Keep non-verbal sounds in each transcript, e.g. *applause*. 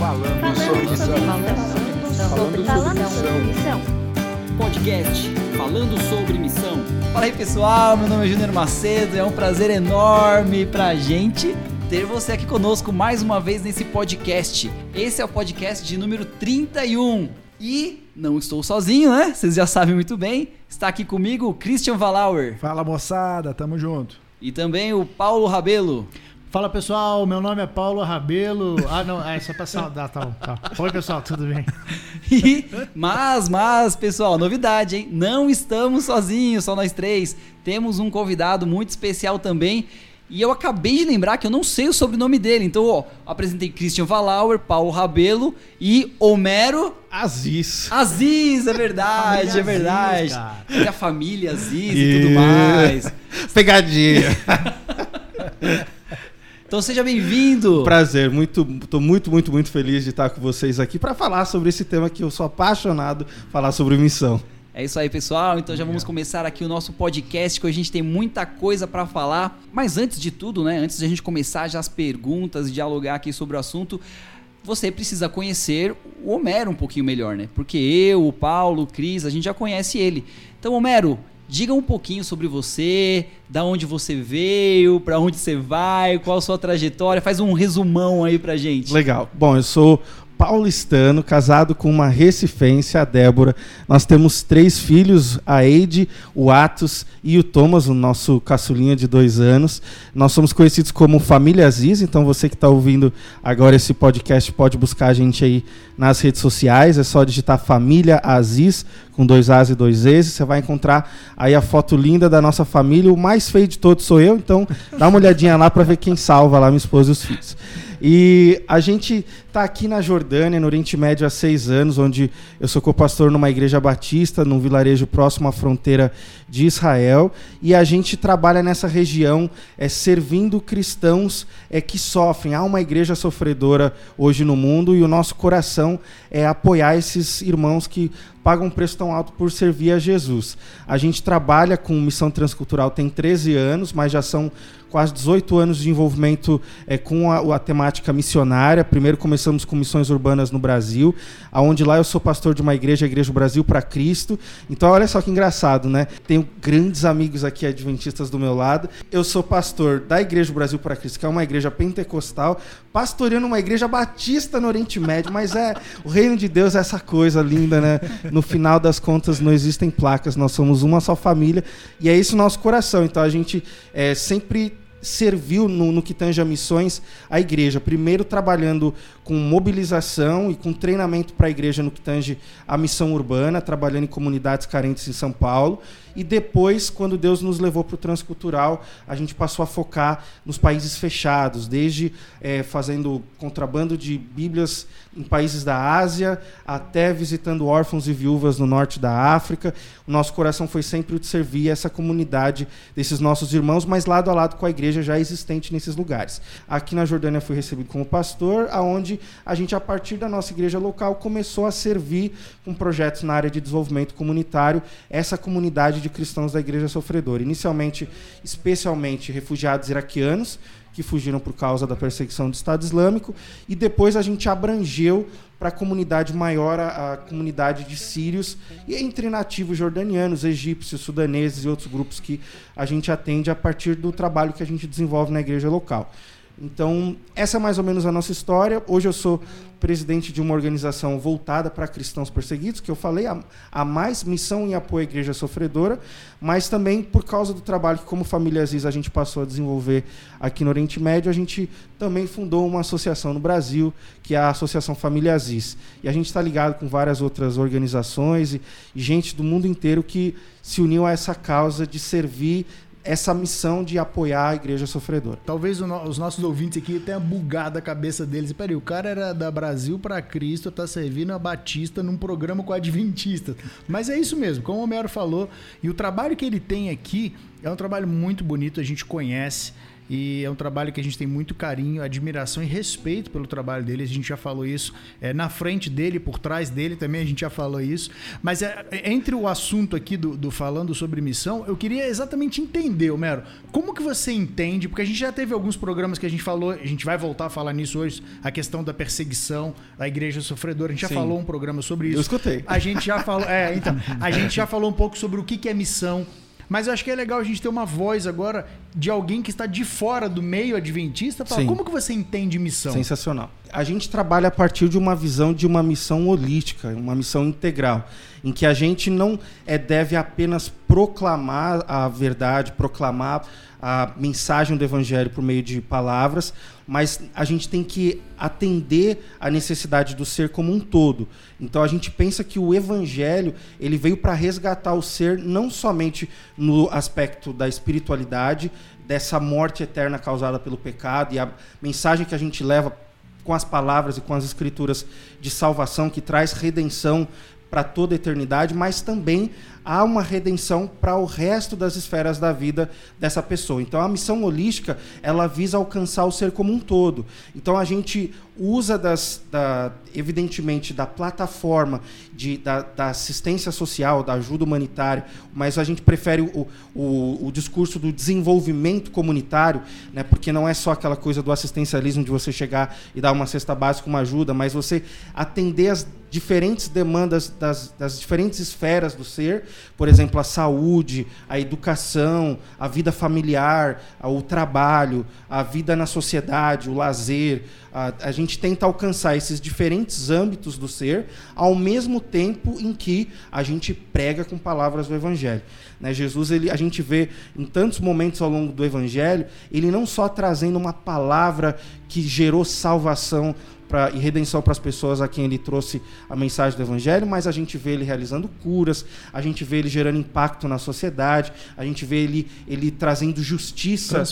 Falando sobre missão. Falando sobre missão. Podcast Falando sobre Missão. Fala aí pessoal, meu nome é Júnior Macedo, é um prazer enorme pra gente ter você aqui conosco mais uma vez nesse podcast. Esse é o podcast de número 31 e não estou sozinho, né? Vocês já sabem muito bem. Está aqui comigo o Christian Valauer Fala moçada, tamo junto. e também o Paulo Rabelo. Fala pessoal, meu nome é Paulo Rabelo. Ah, não, é só pra saudar, tá, bom, tá. Oi pessoal, tudo bem? *laughs* E, mas, mas, pessoal, novidade, hein? Não estamos sozinhos, só nós três. Temos um convidado muito especial também. E eu acabei de lembrar que eu não sei o sobrenome dele. Então, ó, apresentei Christian Valauer, Paulo Rabelo e Homero Aziz. Aziz, é verdade, é verdade. Aziz. Tem a família Aziz e tudo mais. Pegadinha. *laughs* Então seja bem-vindo. Prazer, muito, tô muito, muito, muito feliz de estar com vocês aqui para falar sobre esse tema que eu sou apaixonado, falar sobre missão. É isso aí, pessoal. Então já vamos começar aqui o nosso podcast, que hoje a gente tem muita coisa pra falar. Mas antes de tudo, né, antes de a gente começar já as perguntas e dialogar aqui sobre o assunto, você precisa conhecer o Homero um pouquinho melhor, né? Porque eu, o Paulo, o Cris, a gente já conhece ele. Então, Homero, diga um pouquinho sobre você, da onde você veio, pra onde você vai, qual a sua trajetória, faz um resumão aí pra gente. Legal. Bom, eu sou paulistano, casado com uma recifense, a Débora. Nós temos três filhos, a Eide, o Atos e o Thomas, o nosso caçulinha de dois anos. Nós somos conhecidos como Família Aziz, então você que está ouvindo agora esse podcast pode buscar a gente aí nas redes sociais, é só digitar Família Aziz, com dois As e dois Es, você vai encontrar aí a foto linda da nossa família. O mais feio de todos sou eu, então dá uma olhadinha lá para ver quem salva lá, minha esposa e os filhos. E a gente está aqui na Jordânia, no Oriente Médio, há seis anos, onde eu sou co-pastor numa igreja batista, num vilarejo próximo à fronteira de Israel. E a gente trabalha nessa região é, servindo cristãos é, que sofrem. Há uma igreja sofredora hoje no mundo e o nosso coração é apoiar esses irmãos que pagam um preço tão alto por servir a Jesus. A gente trabalha com missão transcultural tem 13 anos, mas já são quase 18 anos de envolvimento é, com a, a, temática missionária. Primeiro começamos com missões urbanas no Brasil, aonde lá eu sou pastor de uma igreja, a Igreja Brasil para Cristo. Então olha só que engraçado, né? Tenho grandes amigos aqui adventistas do meu lado. Eu sou pastor da Igreja Brasil para Cristo, que é uma igreja pentecostal, pastoreando uma igreja batista no Oriente Médio, mas é o reino de Deus é essa coisa linda, né? No final das contas não existem placas, nós somos uma só família e é isso nosso coração. Então a gente é, sempre serviu no, no, que tange a missões a igreja. Primeiro trabalhando com mobilização e com treinamento para a igreja no que tange a missão urbana, trabalhando em comunidades carentes em São Paulo. E depois, quando Deus nos levou para o transcultural, a gente passou a focar nos países fechados, desde é, fazendo contrabando de Bíblias em países da Ásia, até visitando órfãos e viúvas no norte da África. O nosso coração foi sempre o de servir essa comunidade desses nossos irmãos, mas lado a lado com a igreja já existente nesses lugares. Aqui na Jordânia fui recebido como pastor, aonde a gente, a partir da nossa igreja local, começou a servir com projetos na área de desenvolvimento comunitário essa comunidade de cristãos da igreja sofredora. Inicialmente, especialmente refugiados iraquianos, que fugiram por causa da perseguição do Estado Islâmico, e depois a gente abrangeu para a comunidade maior, a, a, comunidade de sírios, e entre nativos jordanianos, egípcios, sudaneses e outros grupos que a gente atende a partir do trabalho que a gente desenvolve na igreja local. Então, essa é mais ou menos a nossa história. Hoje eu sou presidente de uma organização voltada para cristãos perseguidos, que eu falei, a, a, mais missão em apoio à igreja sofredora, mas também por causa do trabalho que, como Família Aziz, a gente passou a desenvolver aqui no Oriente Médio, a gente também fundou uma associação no Brasil, que é a Associação Família Aziz. E a gente está ligado com várias outras organizações e, e gente do mundo inteiro que se uniu a essa causa de servir essa missão de apoiar a igreja sofredora. Talvez no, os nossos ouvintes aqui tenham bugado a cabeça deles. Peraí, o cara era da Brasil para Cristo, tá servindo a Batista num programa com Adventista. Mas é isso mesmo, como o Homero falou. E o trabalho que ele tem aqui é um trabalho muito bonito, a gente conhece. E é um trabalho que a gente tem muito carinho, admiração e respeito pelo trabalho dele. A gente já falou isso é, na frente dele, por trás dele também a gente já falou isso. Mas é, é, entre o assunto aqui do, do falando sobre missão, eu queria exatamente entender, Homero, como que você entende? Porque a gente já teve alguns programas que a gente falou, a gente vai voltar a falar nisso hoje, a questão da perseguição da igreja sofredora. A gente já Sim. falou um programa sobre isso. Eu escutei. A gente já falou, é, então, a gente já falou um pouco sobre o que que é missão. Mas eu acho que é legal a gente ter uma voz agora de alguém que está de fora do meio adventista. Sim. como que você entende missão? Sensacional. A gente trabalha a partir de uma visão de uma missão holística, uma missão integral, em que a gente não é, deve apenas proclamar a verdade, proclamar a mensagem do evangelho por meio de palavras, mas a gente tem que atender a necessidade do ser como um todo. Então a gente pensa que o evangelho, ele veio para resgatar o ser não somente no aspecto da espiritualidade, dessa morte eterna causada pelo pecado e a mensagem que a gente leva com as palavras e com as escrituras de salvação que traz redenção para toda a eternidade, mas também há uma redenção para o resto das esferas da vida dessa pessoa. Então a missão holística, ela visa alcançar o ser como um todo. Então a gente usa das, da, evidentemente da plataforma de, da, da assistência social, da ajuda humanitária, mas a gente prefere o, o, o discurso do desenvolvimento comunitário, né, porque não é só aquela coisa do assistencialismo de você chegar e dar uma cesta básica, uma ajuda, mas você atender as diferentes demandas das, das diferentes esferas do ser, por exemplo, a saúde, a educação, a vida familiar, o trabalho, a vida na sociedade, o lazer. A, a gente tenta alcançar esses diferentes âmbitos do ser, ao mesmo tempo em que a gente prega com palavras do Evangelho. Né, Jesus, ele, a gente vê em tantos momentos ao longo do Evangelho, ele não só trazendo uma palavra que gerou salvação pra, e redenção para as pessoas a quem ele trouxe a mensagem do Evangelho, mas a gente vê ele realizando curas, a gente vê ele gerando impacto na sociedade, a gente vê ele, ele trazendo justiça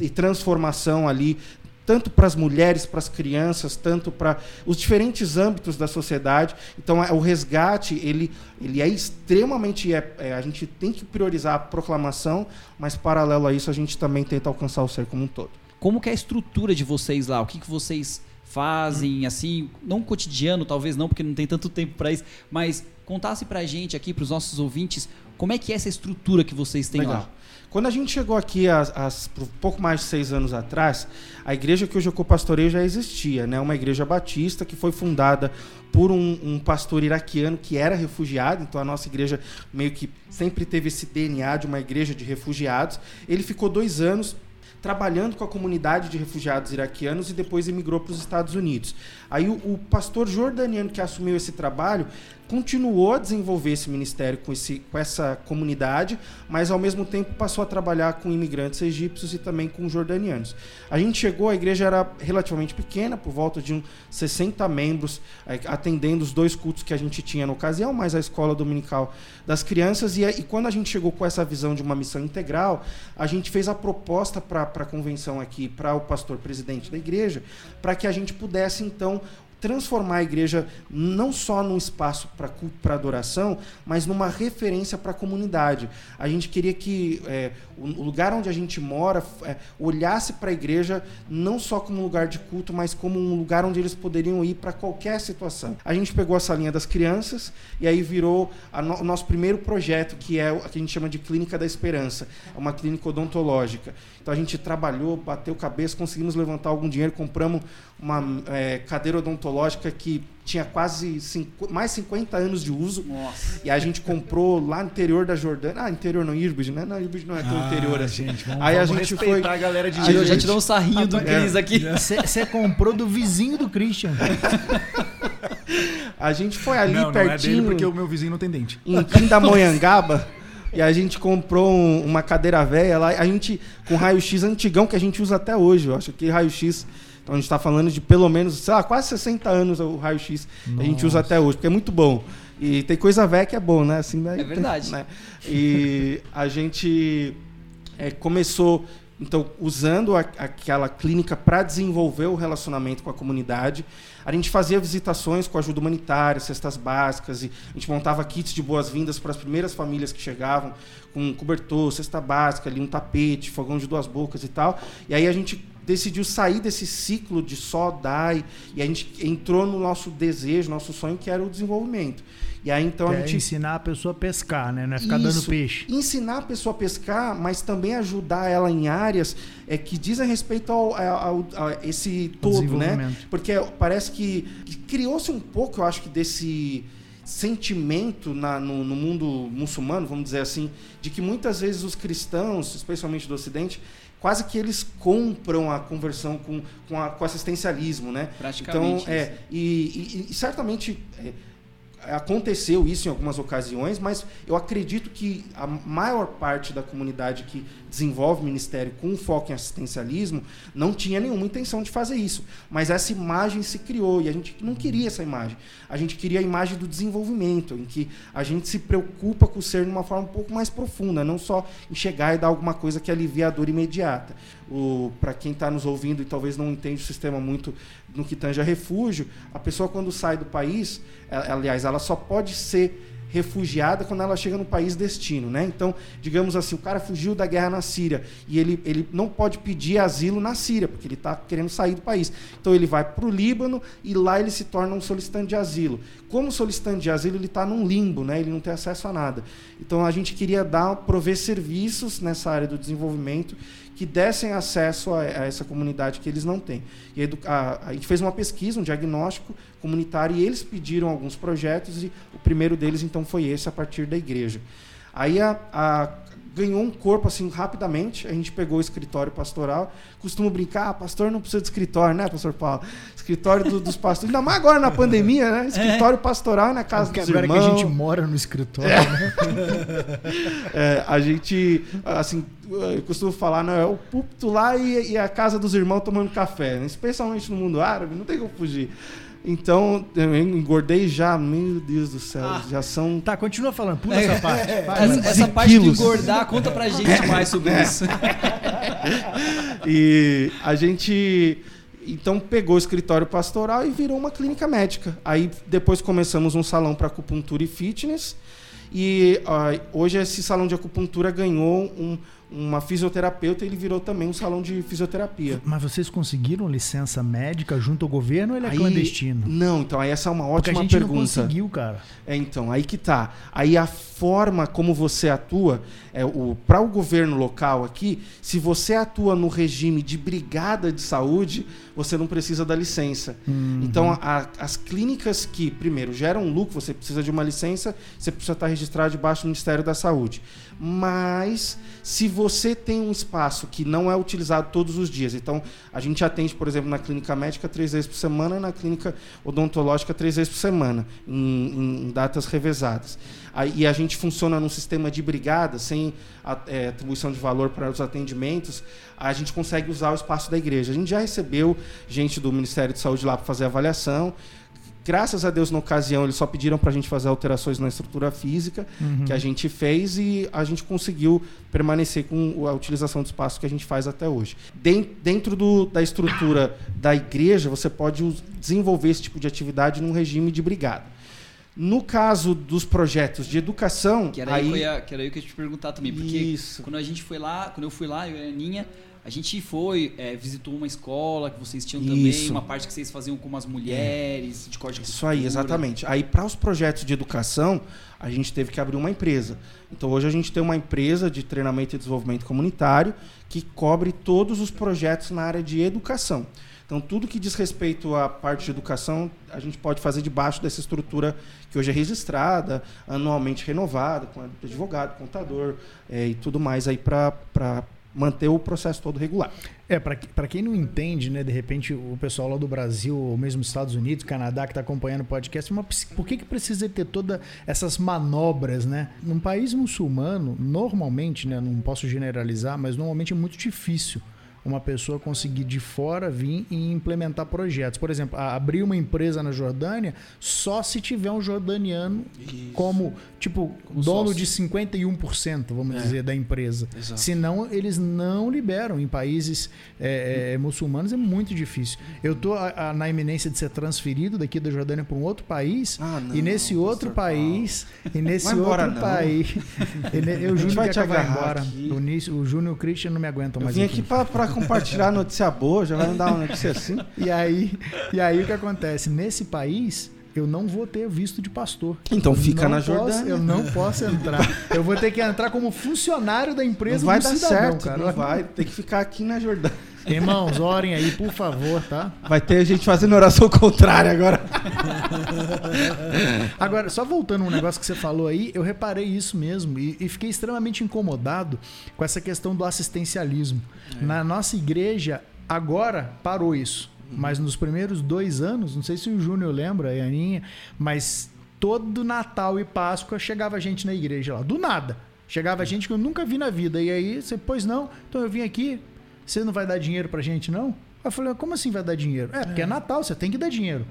e, e transformação ali, tanto para as mulheres, para as crianças, tanto para os diferentes âmbitos da sociedade. Então, é- o resgate ele, ele é extremamente. É, é, a gente tem que priorizar a proclamação, mas paralelo a isso, a gente também tenta alcançar o ser como um todo. Como que é a estrutura de vocês lá? O que, que vocês fazem, assim, não cotidiano, talvez não, porque não tem tanto tempo para isso, mas contasse pra gente aqui, pros nossos ouvintes, como é que é essa estrutura que vocês têm Legal. lá? Quando a gente chegou aqui, as, por pouco mais de seis anos atrás, a igreja que hoje eu pastoreio já existia, né? Uma igreja batista que foi fundada por um, um pastor iraquiano que era refugiado, então a nossa igreja meio que sempre teve esse DNA de uma igreja de refugiados. Ele ficou dois anos trabalhando com a comunidade de refugiados iraquianos e depois emigrou para os Estados Unidos. Aí o, o pastor jordaniano que assumiu esse trabalho continuou a desenvolver esse ministério com, esse, com essa comunidade, mas ao mesmo tempo passou a trabalhar com imigrantes egípcios e também com jordanianos. A gente chegou, a igreja era relativamente pequena, por volta de uns 60 membros, eh, atendendo os dois cultos que a gente tinha na ocasião, mais a escola dominical das crianças. E, e quando a gente chegou com essa visão de uma missão integral, a gente fez a proposta para a convenção aqui, para o pastor presidente da igreja, para que a gente pudesse então transformar a igreja não só num espaço para para adoração, mas numa referência para a comunidade. A gente queria que é, o lugar onde a gente mora é, olhasse para a igreja não só como um lugar de culto, mas como um lugar onde eles poderiam ir para qualquer situação. A gente pegou essa linha das crianças e aí virou a no- o nosso primeiro projeto, que é o que a gente chama de Clínica da Esperança, é uma clínica odontológica. Então a gente trabalhou, bateu cabeça, conseguimos levantar algum dinheiro, compramos uma é, cadeira odontológica que tinha quase cinco, mais 50 anos de uso. Nossa. E a gente comprou lá no interior da Jordânia. Ah, interior não, Irbid, né? Não, Irbid não é tão interior assim. gente, vamos, Aí a vamos gente respeitar foi- a galera de a A gente já gente- tirou um sarrinho do Cris aqui. Você comprou do vizinho do Christian. *laughs* A gente foi ali não, não é dele pertinho, porque o meu vizinho não tem dente. em Pindamonhangaba, *laughs* e a gente comprou um- uma cadeira velha lá. A gente, com raio-x antigão, que a gente usa até hoje. Eu acho que raio-x. Então a gente está falando de pelo menos, sei lá, quase 60 anos o raio-x a gente usa até hoje, porque é muito bom. E tem coisa velha que é bom, né? Assim, né? É verdade. *laughs* Né? E a gente é, começou Então, usando a, aquela clínica para desenvolver o relacionamento com a comunidade, a gente fazia visitações com ajuda humanitária, cestas básicas, e a gente montava kits de boas-vindas para as primeiras famílias que chegavam, com cobertor, cesta básica, ali um tapete, fogão de duas bocas e tal. E aí a gente decidiu sair desse ciclo de só dar e, e a gente entrou no nosso desejo, nosso sonho, que era o desenvolvimento. E aí então a É gente ensinar a pessoa a pescar, né? Não é ficar dando isso. peixe. Ensinar a pessoa a pescar, mas também ajudar ela em áreas é, que dizem respeito ao, ao- ao- a esse todo, né? Porque parece que, que criou-se um pouco, eu acho que desse sentimento na- no, no mundo muçulmano, vamos dizer assim, de que muitas vezes os cristãos, especialmente do Ocidente, quase que eles compram a conversão com, com, a- com assistencialismo, né? Praticamente Então, é, e, e- e certamente é, aconteceu isso em algumas ocasiões, mas eu acredito que a maior parte da comunidade que desenvolve ministério com foco em assistencialismo não tinha nenhuma intenção de fazer isso. Mas essa imagem se criou e a gente não queria essa imagem. A gente queria a imagem do desenvolvimento, em que a gente se preocupa com o ser de uma forma um pouco mais profunda, não só chegar e dar alguma coisa que alivia a dor imediata. Para quem está nos ouvindo e talvez não entende o sistema muito no que tange a refúgio, a pessoa quando sai do país, ela- aliás, ela só pode ser refugiada quando ela chega no país destino, né? Então, digamos assim, o cara fugiu da guerra na Síria e ele, ele não pode pedir asilo na Síria, porque ele está querendo sair do país. Então, ele vai para o Líbano e lá ele se torna um solicitante de asilo. Como solicitante de asilo, ele está num limbo, né? Ele não tem acesso a nada. Então, a gente queria dar, prover serviços nessa área do desenvolvimento que dessem acesso a, a essa comunidade que eles não têm. E a, a gente fez uma pesquisa, um diagnóstico comunitário, e eles pediram alguns projetos, e o primeiro deles, então, foi esse, a partir da igreja. Aí a, a- ganhou um corpo assim rapidamente, a gente pegou o escritório pastoral, costumo brincar, ah, pastor não precisa de escritório, né, pastor Paulo? Escritório do- dos pastores, ainda mais agora na pandemia, né? Escritório pastoral na casa Porque dos agora irmãos. que a gente mora no escritório, né? *laughs* É, a gente, assim, eu costumo falar, não, é o púlpito lá e, e a casa dos irmãos tomando café, né? especialmente no mundo árabe, não tem como fugir. Então, eu engordei já, meu Deus do céu, Ah. já são. Tá, continua falando. Pula essa parte. Vai, Essa, essa parte de engordar, conta pra gente mais sobre isso. *laughs* E a gente então pegou o escritório pastoral e virou uma clínica médica. Aí depois começamos um salão para acupuntura e fitness. E ah, hoje esse salão de acupuntura ganhou um- uma fisioterapeuta ele virou também um salão de fisioterapia. Mas vocês conseguiram licença médica junto ao governo ou ele é Aí- clandestino? Não, então aí essa é uma Porque a ótima gente não pergunta. conseguiu, cara. É, então, aí que tá. Aí a forma como você atua, é, o, para o governo local aqui, se você atua no regime de brigada de saúde, você não precisa da licença. Então, a- as clínicas que, primeiro, geram lucro, você precisa de uma licença, você precisa estar registrado debaixo do Ministério da Saúde. Mas, se você tem um espaço que não é utilizado todos os dias, então, a gente atende, por exemplo, na clínica médica três vezes por semana e na clínica odontológica três vezes por semana, em, em datas revezadas. Aí, e a gente funciona num sistema de brigada, sem é, atribuição de valor para os atendimentos, a gente consegue usar o espaço da igreja. A gente já recebeu gente do Ministério de Saúde lá para fazer avaliação. Graças a Deus, na ocasião, eles só pediram para a gente fazer alterações na estrutura física, que a gente fez e a gente conseguiu permanecer com a utilização do espaço que a gente faz até hoje. Den- Dentro do- da estrutura da igreja, você pode desenvolver esse tipo de atividade num regime de brigada. No caso dos projetos de educação, Que era aí, aí, que, eu ia, que era aí que eu ia te perguntar também. Porque Isso. quando a gente foi lá, quando eu fui lá, eu e a Aninha, a gente foi, é, visitou uma escola que vocês tinham também, Isso. uma parte que vocês faziam com as mulheres, de corte de Isso aí, cultura. exatamente. Aí, para os projetos de educação, a gente teve que abrir uma empresa. Então, hoje a gente tem uma empresa de treinamento e desenvolvimento comunitário que cobre todos os projetos na área de educação. Então, tudo que diz respeito à parte de educação, a gente pode fazer debaixo dessa estrutura que hoje é registrada, anualmente renovada, com advogado, contador eh, e tudo mais aí para manter o processo todo regular. É, pra quem não entende, né, de repente o pessoal lá do Brasil, ou mesmo Estados Unidos, Canadá, que está acompanhando o podcast, por que, que precisa ter todas essas manobras, né? Num país muçulmano, normalmente, né, não posso generalizar, mas normalmente é muito difícil uma pessoa conseguir de fora vir e implementar projetos. Por exemplo, abrir uma empresa na Jordânia só se tiver um jordaniano como, tipo, dono sócio. de 51%, vamos É. dizer, da empresa. Exato. Senão, eles não liberam. Em países é, é, muçulmanos é muito difícil. Eu tô a- a- na iminência de ser transferido daqui da Jordânia para um outro país. Ah, não, e nesse outro Pastor Paulo. país, e *laughs* nesse embora, outro não. país, eu gente Júnior vai te que agarrar embora. aqui. O, o Júnior e o Christian não me aguentam Eu mais vim aqui. aqui pra compartilhar notícia boa, já vai me dar uma notícia assim. E aí, e aí o que acontece? Nesse país, eu não vou ter visto de pastor. Então Eu fica na posso- Jordânia. Eu não posso entrar. Eu vou ter que entrar como funcionário da empresa Não vai do dar cidadão, certo, cara. não vai. Tem que ficar aqui na Jordânia. Irmãos, orem aí, por favor, tá? Vai ter gente fazendo oração *laughs* contrária agora. Agora, só voltando um negócio que você falou aí, eu reparei isso mesmo e, e fiquei extremamente incomodado com essa questão do assistencialismo. Na nossa igreja, agora parou isso. Mas nos primeiros dois anos, não sei se o Júnior lembra, a Aninha, mas todo Natal e Páscoa chegava gente na igreja lá, do nada. Chegava gente que eu nunca vi na vida. E aí, você, pois não, então eu vim aqui, você não vai dar dinheiro pra gente, não? Eu falei, como assim vai dar dinheiro? É, porque é Natal, você tem que dar dinheiro.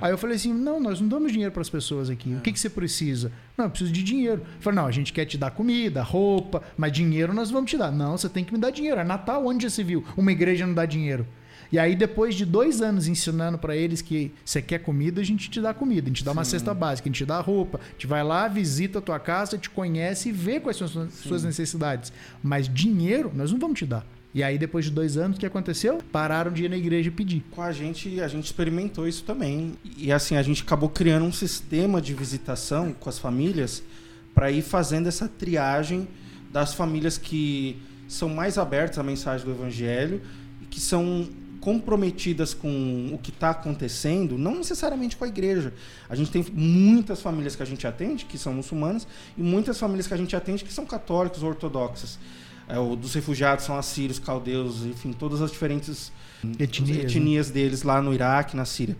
Aí eu falei assim: não, nós não damos dinheiro para as pessoas aqui. O que, que você precisa? Não, eu preciso de dinheiro. Eu falei: não, a gente quer te dar comida, roupa, mas dinheiro nós vamos te dar. Não, você tem que me dar dinheiro. É Natal, onde já se viu? Uma igreja não dá dinheiro. E aí, depois de dois anos ensinando para eles que você quer comida, a gente te dá comida, a gente dá uma cesta básica, a gente te dá roupa, a gente vai lá, visita a tua casa, te conhece e vê quais são as suas- suas necessidades. Mas dinheiro, nós não vamos te dar. E aí, depois de dois anos, o que aconteceu? Pararam de ir na igreja pedir. Com a gente, a gente experimentou isso também. E assim, a gente acabou criando um sistema de visitação com as famílias para ir fazendo essa triagem das famílias que são mais abertas à mensagem do evangelho e que são comprometidas com o que está acontecendo, não necessariamente com a igreja. A gente tem muitas famílias que a gente atende que são muçulmanas e muitas famílias que a gente atende que são católicos ou ortodoxas. É, o dos refugiados são assírios, caldeus, enfim, todas as diferentes Etnias, né? etnias deles lá no Iraque, na Síria.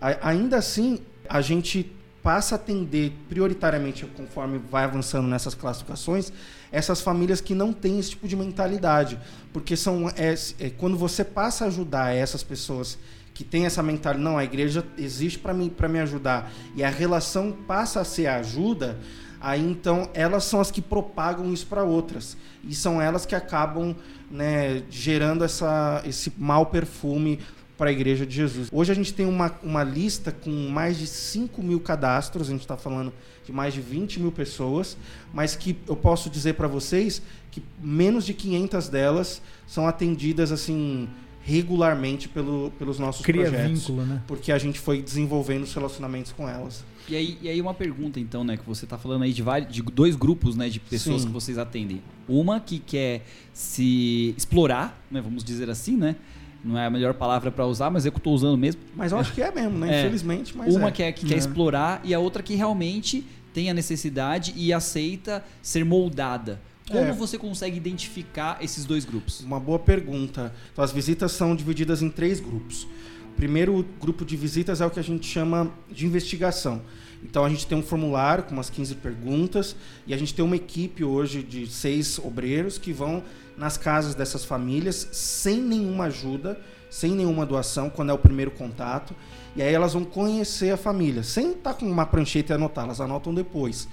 A- ainda assim, a gente passa a atender prioritariamente, conforme vai avançando nessas classificações, essas famílias que não têm esse tipo de mentalidade. Porque são é, é, quando você passa a ajudar essas pessoas que têm essa mentalidade, não, a igreja existe para me, pra me ajudar, e a relação passa a ser a ajuda, aí então elas são as que propagam isso para outras. E são elas que acabam né, gerando essa, esse mau perfume para a Igreja de Jesus. Hoje a gente tem uma, uma lista com mais de 5 mil cadastros, a gente está falando de mais de 20 mil pessoas, mas que eu posso dizer para vocês que menos de 500 delas são atendidas assim regularmente pelo, pelos nossos Cria projetos. vínculo, né? Porque a gente foi desenvolvendo os relacionamentos com elas. E aí, e aí uma pergunta então, né, que você tá falando aí de, vários, de dois grupos, né, de pessoas Sim. que vocês atendem. Uma que quer se explorar, né, vamos dizer assim, né? Não é a melhor palavra para usar, mas é que eu tô usando mesmo. Mas eu acho que é mesmo, né? É. Infelizmente, mas uma é. que, é, que quer É. explorar e a outra que realmente tem a necessidade e aceita ser moldada. Como É. você consegue identificar esses dois grupos? Uma boa pergunta. Então, as visitas são divididas em três grupos. O primeiro grupo de visitas é o que a gente chama de investigação. Então, a gente tem um formulário com umas 15 perguntas e a gente tem uma equipe hoje de seis obreiros que vão nas casas dessas famílias sem nenhuma ajuda, sem nenhuma doação, quando é o primeiro contato. E aí elas vão conhecer a família, sem estar com uma prancheta e anotar, elas anotam depois.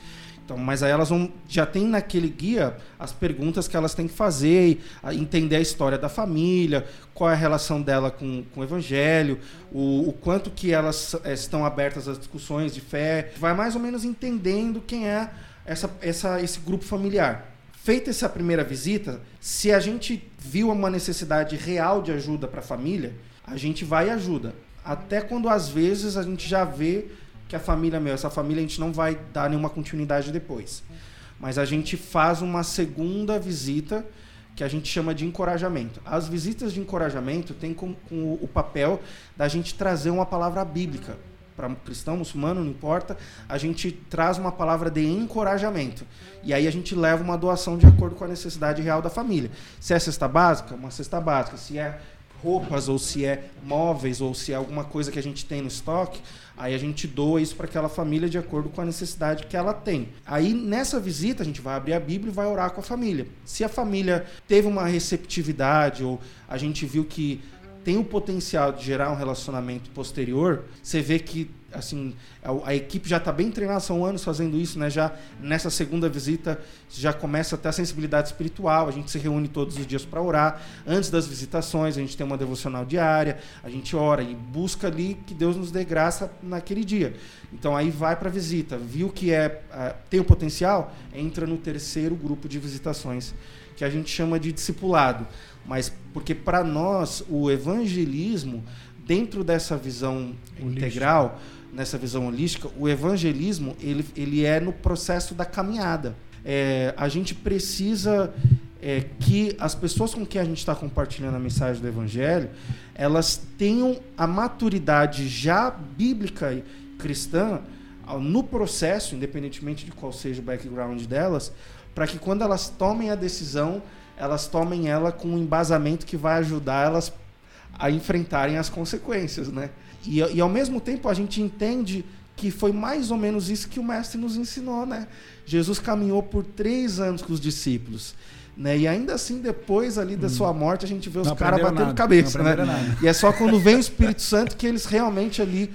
Então, mas aí elas vão já tem naquele guia as perguntas que elas têm que fazer, entender a história da família, qual é a relação dela com, com o evangelho, o, o quanto que elas eh, estão abertas às discussões de fé, vai mais ou menos entendendo quem é essa, essa, esse grupo familiar. Feita essa primeira visita, se a gente viu uma necessidade real de ajuda para a família, a gente vai e ajuda. Até quando às vezes a gente já vê que a família, meu, essa família a gente não vai dar nenhuma continuidade depois. Mas a gente faz uma segunda visita que a gente chama de encorajamento. As visitas de encorajamento têm com, com o papel da gente trazer uma palavra bíblica para cristão, muçulmano, não importa, a gente traz uma palavra de encorajamento. E aí a gente leva uma doação de acordo com a necessidade real da família. Se é cesta básica, uma cesta básica. Se é roupas ou se é móveis ou se é alguma coisa que a gente tem no estoque, aí a gente doa isso para aquela família de acordo com a necessidade que ela tem. Aí nessa visita a gente vai abrir a Bíblia e vai orar com a família. Se a família teve uma receptividade ou a gente viu que tem o potencial de gerar um relacionamento posterior, você vê que assim a, a equipe já está bem treinada, são anos fazendo isso, né? Já nessa segunda visita já começa a ter a sensibilidade espiritual. A gente se reúne todos os dias para orar. Antes das visitações, a gente tem uma devocional diária, a gente ora e busca ali que Deus nos dê graça naquele dia. Então aí vai para a visita, viu que é uh, tem o potencial, entra no terceiro grupo de visitações que a gente chama de discipulado. Mas porque para nós o evangelismo dentro dessa visão Holística. integral nessa visão holística, o evangelismo ele, ele é no processo da caminhada. É, a gente precisa é, que as pessoas com quem a gente está compartilhando a mensagem do evangelho, elas tenham a maturidade já bíblica e cristã no processo, independentemente de qual seja o background delas, para que quando elas tomem a decisão, elas tomem ela com um embasamento que vai ajudar elas a enfrentarem as consequências, né? E, e ao mesmo tempo a gente entende que foi mais ou menos isso que o mestre nos ensinou, né? Jesus caminhou por três anos com os discípulos. Né? E ainda assim, depois ali da hum. sua morte, a gente vê os caras batendo nada, cabeça. Né? Nada. E é só quando vem o Espírito Santo que eles realmente ali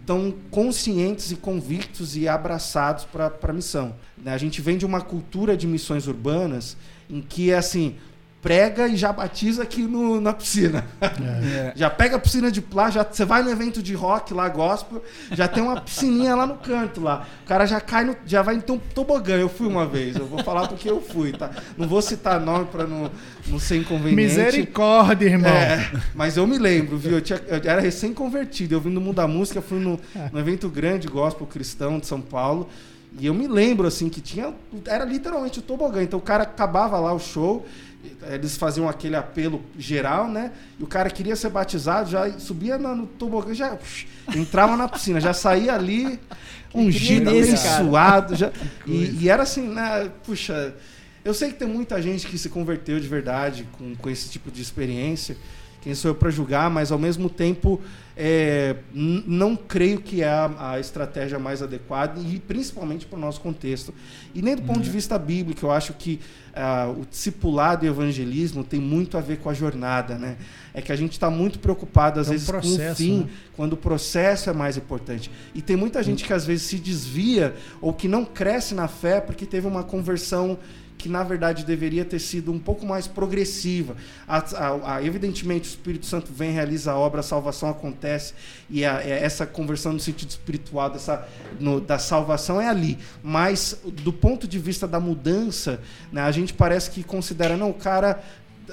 estão conscientes e convictos e abraçados para a missão. Né? A gente vem de uma cultura de missões urbanas em que é assim, prega e já batiza aqui no, na piscina. É. *laughs* já pega a piscina de plástico, você vai no evento de rock lá, gospel, já tem uma piscininha lá no canto lá. O cara já cai no, já vai então tobogã. Eu fui uma vez, eu vou falar porque eu fui, tá? Não vou citar nome para não, não ser inconveniente. Misericórdia, irmão. É, mas eu me lembro, viu? Eu, tinha, eu era recém-convertido, eu vim no mundo da música, fui no, no evento grande gospel cristão de São Paulo. E eu me lembro assim que tinha era literalmente o tobogã. Então o cara acabava lá o show eles faziam aquele apelo geral, né? E o cara queria ser batizado, já subia no, no tobogã, já psh, entrava na piscina, já saía ali *laughs* ungido, abençoado. Já, e, e, era assim, né? Puxa, eu sei que tem muita gente que se converteu de verdade com, com esse tipo de experiência. Quem sou eu para julgar, mas ao mesmo tempo é, não creio que é a, a, estratégia mais adequada e principalmente para o nosso contexto. E nem do ponto de uhum. vista bíblico, eu acho que uh, o discipulado e o evangelismo tem muito a ver com a jornada, né? É que a gente está muito preocupado às é um vezes processo, com o fim, né? quando o processo é mais importante. E tem muita gente que às vezes se desvia ou que não cresce na fé porque teve uma conversão que na verdade deveria ter sido um pouco mais progressiva. A, a, a, evidentemente, o Espírito Santo vem, realiza a obra, a salvação acontece, e é essa conversão no sentido espiritual dessa, no, da salvação é ali. Mas, do ponto de vista da mudança, né, a gente parece que considera, não, o cara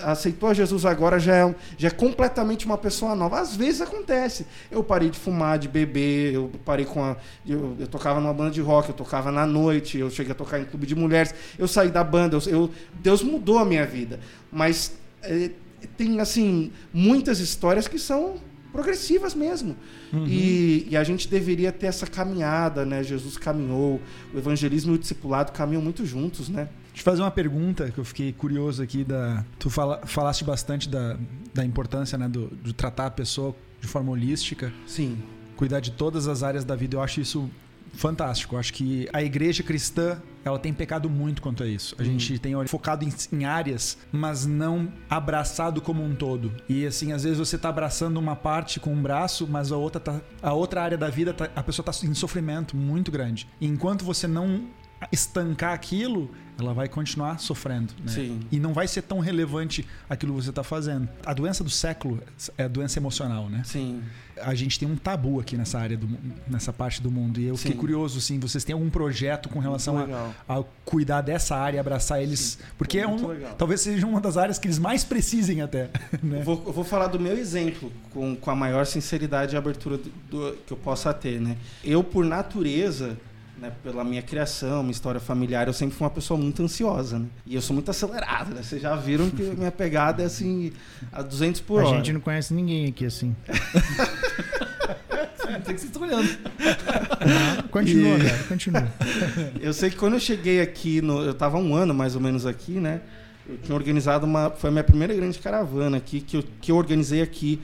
aceitou a Jesus agora já é, já é completamente uma pessoa nova. Às vezes acontece. Eu parei de fumar, de beber, eu parei com a. Eu, eu tocava numa banda de rock, eu tocava na noite, eu cheguei a tocar em clube de mulheres, eu saí da banda, eu, eu Deus mudou a minha vida. Mas é, tem, assim, muitas histórias que são progressivas mesmo. Uhum. E, e, a gente deveria ter essa caminhada, né? Jesus caminhou, o evangelismo e o discipulado caminham muito juntos, né? Deixa eu fazer uma pergunta que eu fiquei curioso aqui. Da, tu fala, falaste bastante da, da importância né, do, de tratar a pessoa de forma holística. Sim. Cuidar de todas as áreas da vida. Eu acho isso fantástico. Eu acho que a igreja cristã ela tem pecado muito quanto a isso. A uhum. gente tem focado em, em, áreas, mas não abraçado como um todo. E assim, às vezes você está abraçando uma parte com um braço, mas a outra, tá, a outra área da vida, tá, a pessoa está em sofrimento muito grande. E enquanto você não estancar aquilo, ela vai continuar sofrendo. Né? Sim. E não vai ser tão relevante aquilo que você está fazendo. A doença do século é a doença emocional, né? Sim. A gente tem um tabu aqui nessa área, do, nessa parte do mundo. E eu Sim. fiquei curioso, assim, vocês têm algum projeto com relação a, a, cuidar dessa área, abraçar eles? Sim. Porque é um, talvez seja uma das áreas que eles mais precisem até. *laughs* Né? Vou, eu vou falar do meu exemplo com, com a maior sinceridade e abertura do, do, que eu possa ter, né? Eu, por natureza né, pela minha criação, minha história familiar, eu sempre fui uma pessoa muito ansiosa, né? E eu sou muito acelerado, né? Vocês já viram que minha pegada é assim, a 200 por hora. A gente não conhece ninguém aqui assim. *laughs* Tem que se olhando. continua, e... cara, continua. *laughs* Eu sei que quando eu cheguei aqui, no, eu estava um ano mais ou menos aqui, né? Eu tinha organizado uma. Foi a minha primeira grande caravana aqui, que eu, que eu organizei aqui.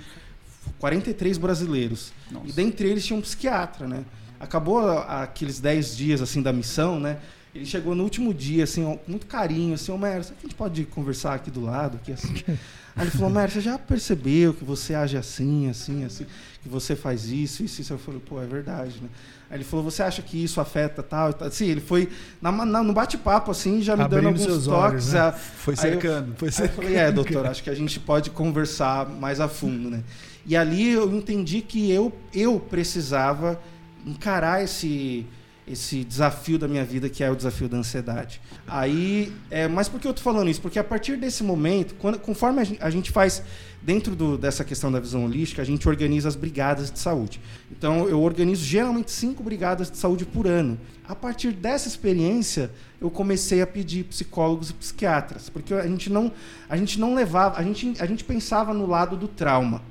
43 brasileiros. Nossa. E dentre eles tinha um psiquiatra, né? Acabou aqueles 10 dias assim da missão, né? Ele chegou no último dia, assim, com muito carinho, assim, ô Mer, será que a gente pode conversar aqui do lado, aqui assim? *laughs* Aí ele falou, Mer, você já percebeu que você age assim, assim, assim, que você faz isso, isso, isso? Eu falei, pô, é verdade, né? Aí ele falou, você acha que isso afeta tal tal? Assim, ele foi na, na- no bate-papo, assim, já me dando Abrindo alguns seus toques. olhos, né? a- Foi Aí eu- cercando, foi Aí eu cercando. falei, é, doutor, acho que a gente pode conversar mais a fundo, né? E ali eu entendi que eu, eu precisava encarar esse, esse desafio da minha vida, que é o desafio da ansiedade. Aí, é, mas por que eu tô falando isso? Porque a partir desse momento, quando, conforme a gen- a gente faz, dentro do- dessa questão da visão holística, a gente organiza as brigadas de saúde. Então, eu organizo geralmente cinco brigadas de saúde por ano. A partir dessa experiência, eu comecei a pedir psicólogos e psiquiatras, porque a gente não, a gente não levava, a gente, a gente pensava no lado do trauma,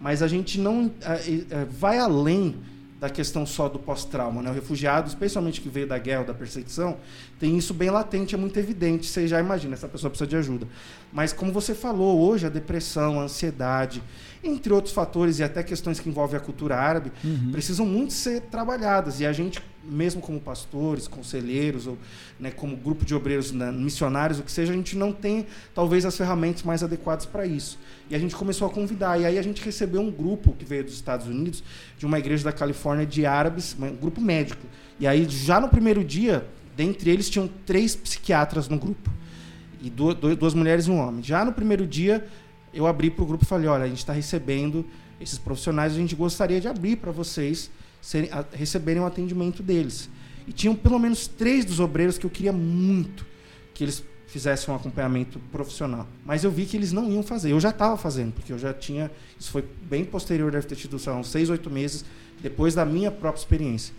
mas a gente não eh, eh, vai além da questão só do pós-trauma. Né? O refugiado, especialmente que veio da guerra, da perseguição, tem isso bem latente, é muito evidente. Você já imagina, essa pessoa precisa de ajuda. Mas como você falou, hoje a depressão, a ansiedade, entre outros fatores e até questões que envolvem a cultura árabe, precisam muito ser trabalhadas. E a gente, mesmo como pastores, conselheiros, ou né, como grupo de obreiros né, missionários, o que seja, a gente não tem talvez as ferramentas mais adequadas para isso. E a gente começou a convidar. E aí a gente recebeu um grupo que veio dos Estados Unidos, de uma igreja da Califórnia de árabes, um grupo médico. E aí, já no primeiro dia, dentre eles tinham três psiquiatras no grupo. E du- du- duas mulheres e um homem. Já no primeiro dia, eu abri para o grupo e falei: olha, a gente está recebendo esses profissionais, a gente gostaria de abrir para vocês serem- a- receberem o atendimento deles. E tinham pelo menos três dos obreiros que eu queria muito que eles fizessem um acompanhamento profissional. Mas eu vi que eles não iam fazer. Eu já estava fazendo, porque eu já tinha. Isso foi bem posterior, deve ter sei lá, uns seis, oito meses depois da minha própria experiência.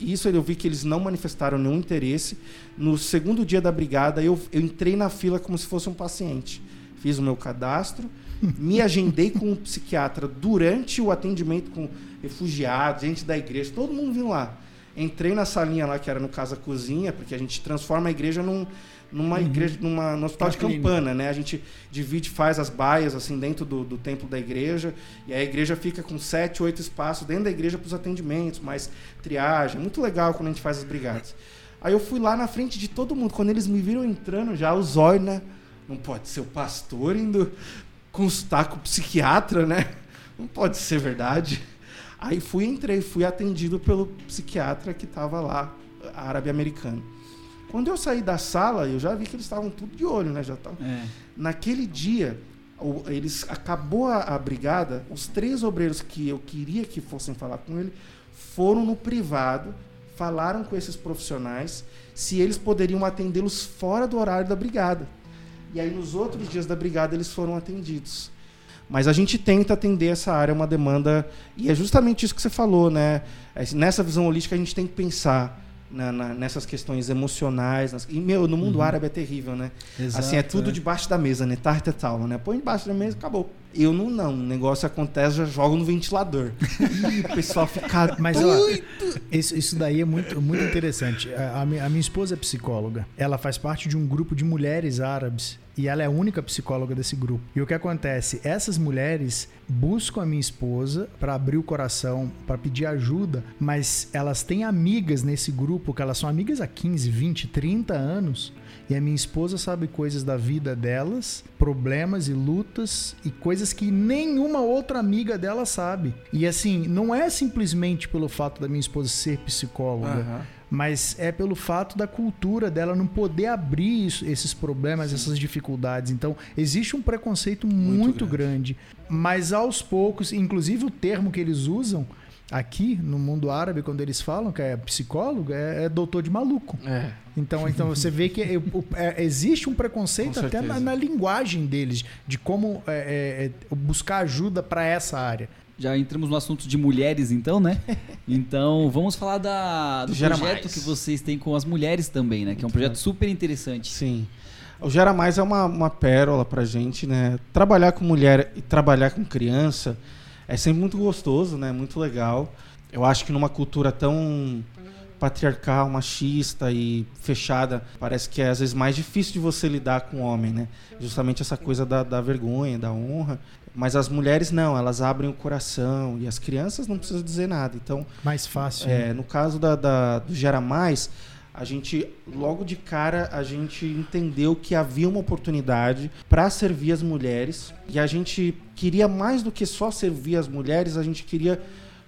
E Isso eu vi que eles não manifestaram nenhum interesse. No segundo dia da brigada, eu, eu entrei na fila como se fosse um paciente. Fiz o meu cadastro, me agendei com um psiquiatra durante o atendimento com refugiados, gente da igreja, todo mundo vindo lá. Entrei na salinha lá, que era no Casa Cozinha, porque a gente transforma a igreja num, numa igreja, numa, num hospital de campana, né? A gente divide, faz as baias assim dentro do, do templo da igreja, e a igreja fica com sete, oito espaços dentro da igreja para os atendimentos, mais triagem. Muito legal quando a gente faz as brigadas. Aí eu fui lá na frente de todo mundo. Quando eles me viram entrando já, os olhos, né? Não pode ser o pastor indo consultar com o psiquiatra, né? Não pode ser verdade. Aí fui, entrei, fui atendido pelo psiquiatra que estava lá, árabe-americano. Quando eu saí da sala, eu já vi que eles estavam tudo de olho, né? Já tavam É. Naquele dia, eles acabou a, a brigada, os três obreiros que eu queria que fossem falar com ele foram no privado, falaram com esses profissionais se eles poderiam atendê-los fora do horário da brigada. E aí nos outros dias da brigada eles foram atendidos. Mas a gente tenta atender essa área, é uma demanda e é justamente isso que você falou, né? É, Nessa visão holística a gente tem que pensar na- na- nessas questões emocionais. nas- E, meu, no mundo árabe é terrível, né? assim, é tudo debaixo da mesa, né? Tarta tal, né? Põe debaixo da mesa e acabou. Eu não, não. O negócio acontece, já jogo no ventilador. *laughs* Ih, o pessoal fica Mas ó, doido. isso, isso daí é muito, muito interessante. A, a mi- a minha esposa é psicóloga. Ela faz parte de um grupo de mulheres árabes e ela é a única psicóloga desse grupo. E o que acontece? Essas mulheres buscam a minha esposa para abrir o coração, para pedir ajuda, mas elas têm amigas nesse grupo que elas são amigas há 15, 20, 30 anos. E a minha esposa sabe coisas da vida delas, problemas e lutas e coisas que nenhuma outra amiga dela sabe. E assim, não é simplesmente pelo fato da minha esposa ser psicóloga, Aham. mas é pelo fato da cultura dela não poder abrir isso- esses problemas, essas dificuldades. Então, existe um preconceito muito, grande. Mas aos poucos, inclusive o termo que eles usam aqui no mundo árabe, quando eles falam que é psicólogo, é, é doutor de maluco. É. Então, então você vê que é- é- existe um preconceito até na, na linguagem deles, de como é, é, é, buscar ajuda para essa área. Já entramos no assunto de mulheres, então, né? *laughs* Então, vamos falar da, do Do Gera projeto Mais. que vocês têm com as mulheres também, né? Que é um projeto super interessante. Sim. O Gera Mais é uma, uma pérola pra gente, né? Trabalhar com mulher e trabalhar com criança é sempre muito gostoso, né? Muito legal. Eu acho que numa cultura tão patriarcal, machista e fechada, parece que é às vezes mais difícil de você lidar com o homem, né? Justamente essa coisa da, da vergonha, da honra. Mas as mulheres não, elas abrem o coração e as crianças não precisam dizer nada. Então, Mais fácil. é, né? no caso da, da- do Gera Mais, a gente, logo de cara, a gente entendeu que havia uma oportunidade para servir as mulheres. E a gente queria mais do que só servir as mulheres, a gente queria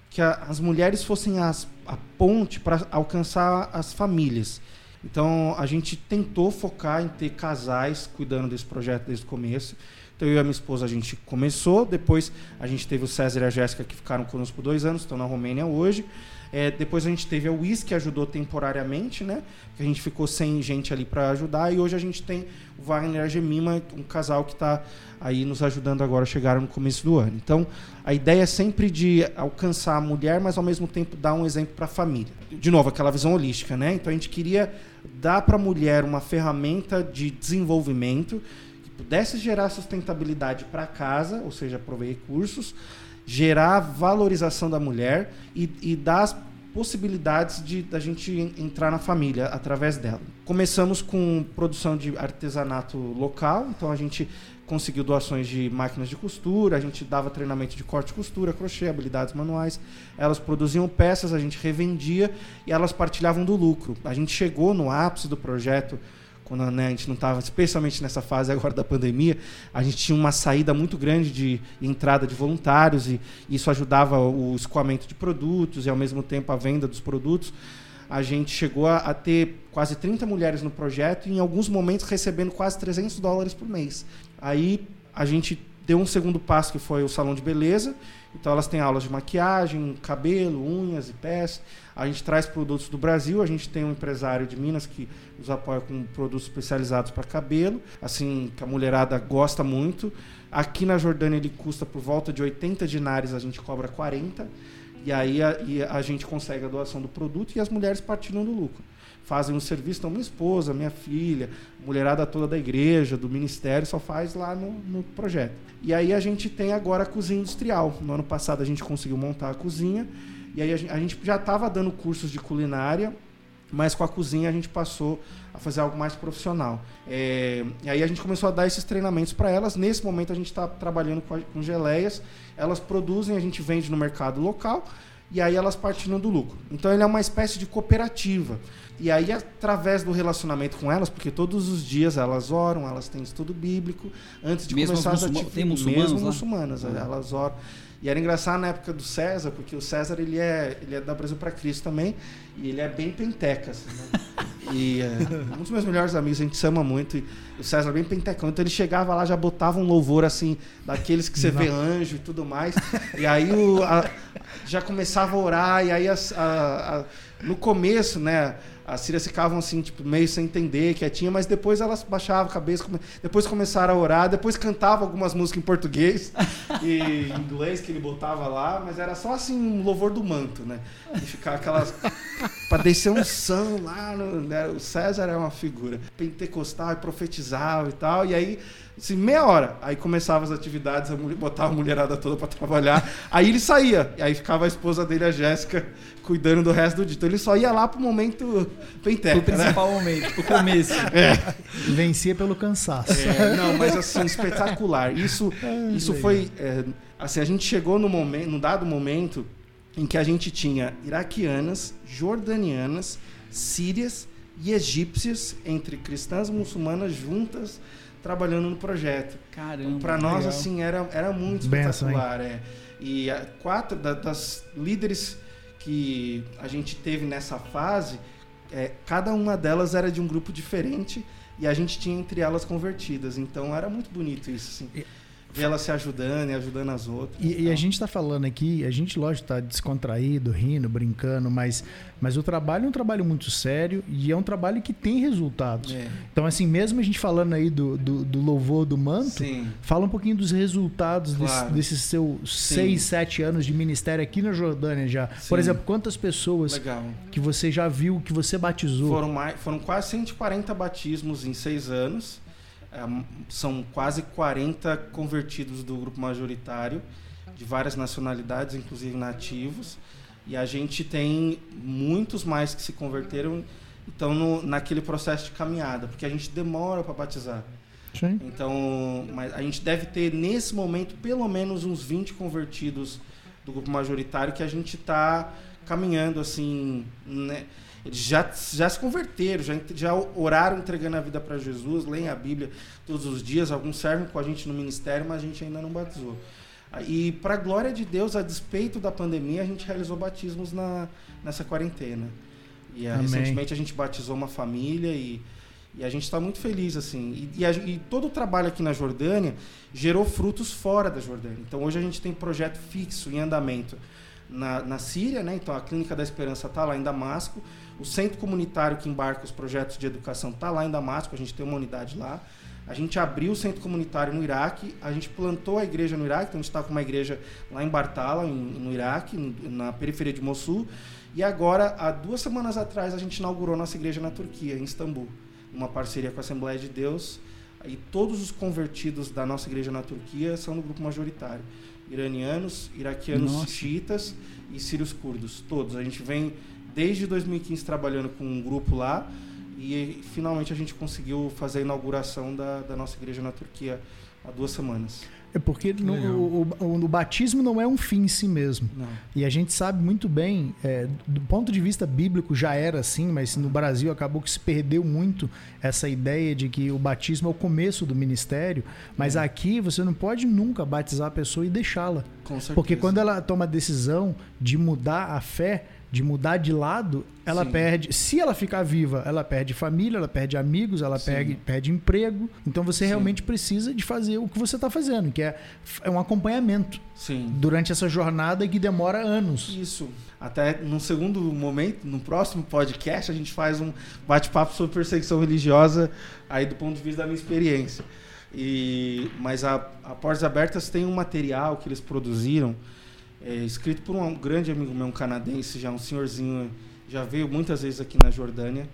que a- as mulheres fossem as, a ponte para alcançar as famílias. Então a gente tentou focar em ter casais cuidando desse projeto desde o começo. Então eu e a minha esposa a gente começou, depois a gente teve o César e a Jéssica que ficaram conosco por dois anos, estão na Romênia hoje. É, depois a gente teve a Wiz que ajudou temporariamente, né? A gente ficou sem gente ali para ajudar e hoje a gente tem o Wagner e a Gemima, um casal que está aí nos ajudando agora, chegaram no começo do ano. Então a ideia é sempre de alcançar a mulher, mas ao mesmo tempo dar um exemplo para a família. De novo, aquela visão holística, né? Então a gente queria dar para a mulher uma ferramenta de desenvolvimento pudesse gerar sustentabilidade para casa, ou seja, prover recursos, gerar valorização da mulher e, e dar as possibilidades de da gente en- entrar na família através dela. Começamos com produção de artesanato local, então a gente conseguiu doações de máquinas de costura, a gente dava treinamento de corte e costura, crochê, habilidades manuais. Elas produziam peças, a gente revendia e elas partilhavam do lucro. A gente chegou no ápice do projeto quando né, a gente não estava, especialmente nessa fase agora da pandemia, a gente tinha uma saída muito grande de entrada de voluntários e isso ajudava o escoamento de produtos e ao mesmo tempo a venda dos produtos. A gente chegou a, a ter quase 30 mulheres no projeto e em alguns momentos recebendo quase 300 dólares por mês. Aí a gente deu um segundo passo que foi o salão de beleza. Então elas têm aulas de maquiagem, cabelo, unhas e pés. A gente traz produtos do Brasil. A gente tem um empresário de Minas que nos apoia com produtos especializados para cabelo, assim que a mulherada gosta muito. Aqui na Jordânia ele custa por volta de 80 dinares, a gente cobra 40. E aí a, e a gente consegue a doação do produto e as mulheres partilham do lucro. Fazem um serviço, então minha esposa, minha filha, mulherada toda da igreja, do ministério, só faz lá no, no projeto. E aí a gente tem agora a cozinha industrial. No ano passado a gente conseguiu montar a cozinha, e aí a gente, já estava dando cursos de culinária, mas com a cozinha a gente passou a fazer algo mais profissional. É, e aí a gente começou a dar esses treinamentos para elas. Nesse momento a gente está trabalhando com, a- com geleias, elas produzem, a gente vende no mercado local e aí elas partilham do lucro. Então ele é uma espécie de cooperativa. E aí através do relacionamento com elas, porque todos os dias elas oram, elas têm estudo bíblico antes de Mesmo começar as atividades. mesmo muçulmanas, Ah. elas oram. E era engraçado na época do César, porque o César ele é, ele é da Brasil para Cristo também, e ele é bem penteca. Assim, né? *laughs* E é, um dos meus melhores amigos, a gente se ama muito, e o César é bem pentecão. Então ele chegava lá, já botava um louvor assim, daqueles que você vê anjo e tudo mais. E aí o, a- já começava a orar, e aí as- a- a- no começo, né? As sírias ficavam assim, tipo, meio sem entender, quietinha, mas depois elas baixavam a cabeça, come- depois começaram a orar, depois cantavam algumas músicas em português *laughs* e em inglês que ele botava lá, mas era só assim um louvor do manto, né? E ficar aquelas. *laughs* pra descer um som lá, no- né? o César é uma figura pentecostal e profetizava e tal, e aí. Assim, meia hora. Aí começava as atividades, a mulher, botava a mulherada toda pra trabalhar. Aí ele saía. E aí ficava a esposa dele, a Jéssica, cuidando do resto do dia. Então ele só ia lá pro momento penteca, O principal momento, o começo. *laughs* Vencia pelo cansaço. É, não, mas assim, espetacular. Isso, *laughs* isso foi. é, assim, a gente chegou no momento, num dado momento em que a gente tinha iraquianas, jordanianas, sírias e egípcias, entre cristãs e muçulmanas juntas, trabalhando no projeto. Caramba. Para nós, legal. assim, era, era muito Benção, hein? espetacular. é. E a, quatro da- das líderes que a gente teve nessa fase, é, cada uma delas era de um grupo diferente e a gente tinha entre elas convertidas. Então era muito bonito isso, assim. E- Ver elas se ajudando e ajudando as outras. E, e a gente está falando aqui, a gente, lógico, está descontraído, rindo, brincando, mas, mas o trabalho é um trabalho muito sério e é um trabalho que tem resultados. É, Então, assim, mesmo a gente falando aí do, do, do louvor do manto, sim. fala um pouquinho dos resultados Claro. desse, desses seus seis, sete anos de ministério aqui na Jordânia já. Por Sim. exemplo, quantas pessoas Legal. que você já viu, que você batizou? Foram, mais, foram quase 140 batismos em seis anos. É, são quase 40 convertidos do grupo majoritário, de várias nacionalidades, inclusive nativos. E a gente tem muitos mais que se converteram estão no, naquele processo de caminhada, porque a gente demora para batizar. Sim. Então, mas a gente deve ter nesse momento pelo menos uns 20 convertidos do grupo majoritário que a gente está caminhando assim, né? Eles já, já se converteram, já, já oraram entregando a vida para Jesus, leem a Bíblia todos os dias, alguns servem com a gente no ministério, mas a gente ainda não batizou. E para a glória de Deus, a despeito da pandemia, a gente realizou batismos na, nessa quarentena. E Amém. recentemente a gente batizou uma família e, e a gente está muito feliz assim. E, e, a- e todo o trabalho aqui na Jordânia gerou frutos fora da Jordânia. Então hoje a gente tem projeto fixo em andamento na, na Síria, né? Então a Clínica da Esperança está lá em Damasco. O centro comunitário que embarca os projetos de educação está lá em Damasco. A gente tem uma unidade lá. A gente abriu o centro comunitário no Iraque, a gente plantou a igreja no Iraque, então a gente está com uma igreja lá em Bartala, em- no Iraque, na periferia de Mossul. E agora, há duas semanas atrás, a gente inaugurou nossa igreja na Turquia, em Istambul, uma parceria com a Assembleia de Deus. E todos os convertidos da nossa igreja na Turquia são no grupo majoritário: iranianos, iraquianos Nossa. xiitas e sírios curdos. Todos. A gente vem desde 2015 trabalhando com um grupo lá e finalmente a gente conseguiu fazer a inauguração da, da nossa igreja na Turquia há duas semanas. É porque no- legal. o, o- o batismo não é um fim em si mesmo. Não. E a gente sabe muito bem, é, do ponto de vista bíblico já era assim, mas no Brasil acabou que se perdeu muito essa ideia de que o batismo é o começo do ministério. Mas É. aqui você não pode nunca batizar a pessoa e deixá-la. Porque quando ela toma a decisão de mudar a fé, de mudar de lado, ela Sim. perde. Se ela ficar viva, ela perde família, ela perde amigos, ela Sim. perde, perde emprego. Então você Sim. realmente precisa de fazer o que você está fazendo, que é, é um acompanhamento Sim. durante essa jornada que demora anos. Isso. Até num segundo momento, no próximo podcast, a gente faz um bate-papo sobre perseguição religiosa, aí do ponto de vista da minha experiência. E, mas a, a Portas Abertas tem um material que eles produziram, é, escrito por um grande amigo meu, um canadense, já um senhorzinho, já veio muitas vezes aqui na Jordânia.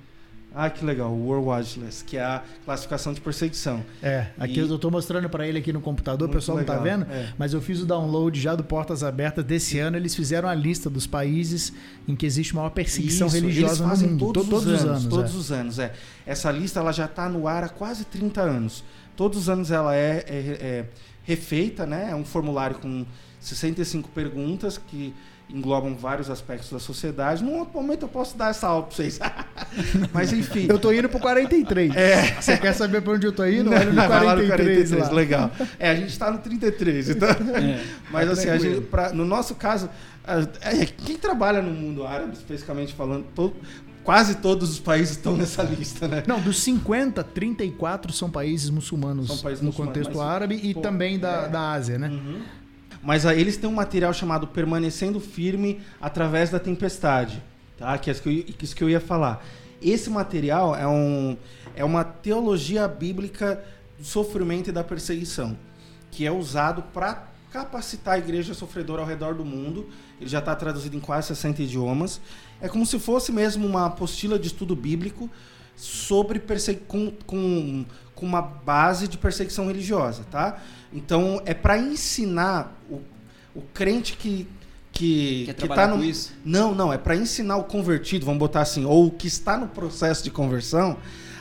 Ah, que legal, o World Watchlist, que é a classificação de perseguição. É, aqui E- eu tô mostrando para ele aqui no computador, o Muito pessoal não tá legal, vendo, é. mas eu fiz o download já do Portas Abertas desse ano. Eles fizeram a lista dos países em que existe maior perseguição Isso, religiosa eles no fazem mundo. Todos, To- os anos, é. todos os anos, é. Essa lista ela já está no ar há quase 30 anos. Todos os anos ela é, é- é refeita, né? É um formulário com 65 perguntas que englobam vários aspectos da sociedade. Num outro momento eu posso dar essa aula para vocês. *laughs* Mas enfim. Eu tô indo pro 43. É. Você quer saber pra onde eu tô indo? Não, Olha no vai lá 43, lá. legal. É, a gente está no 33, então. *laughs* Mas assim, a gente, pra- no nosso caso, é, quem trabalha no mundo árabe, especificamente falando, to- quase todos os países estão nessa lista, né? Não, dos 50, 34 são países muçulmanos São países no muçulmanos, contexto mas, árabe e pô, também da, é. da Ásia, né? Mas aí eles têm um material chamado Permanecendo Firme através da Tempestade, tá? Que é isso que eu, que isso que eu ia falar. Esse material é, um, é uma teologia bíblica do sofrimento e da perseguição, que é usado para capacitar a igreja sofredora ao redor do mundo. Ele já está traduzido em quase 60 idiomas. É como se fosse mesmo uma apostila de estudo bíblico sobre com, com, com uma base de perseguição religiosa, tá? Então é para ensinar o, o crente que que, Quer que tá no com isso? não, não, é para ensinar o convertido, vamos botar assim, ou o que está no processo de conversão,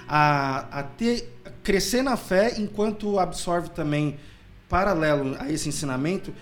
a, a ter crescer na fé enquanto absorve também paralelo a esse ensinamento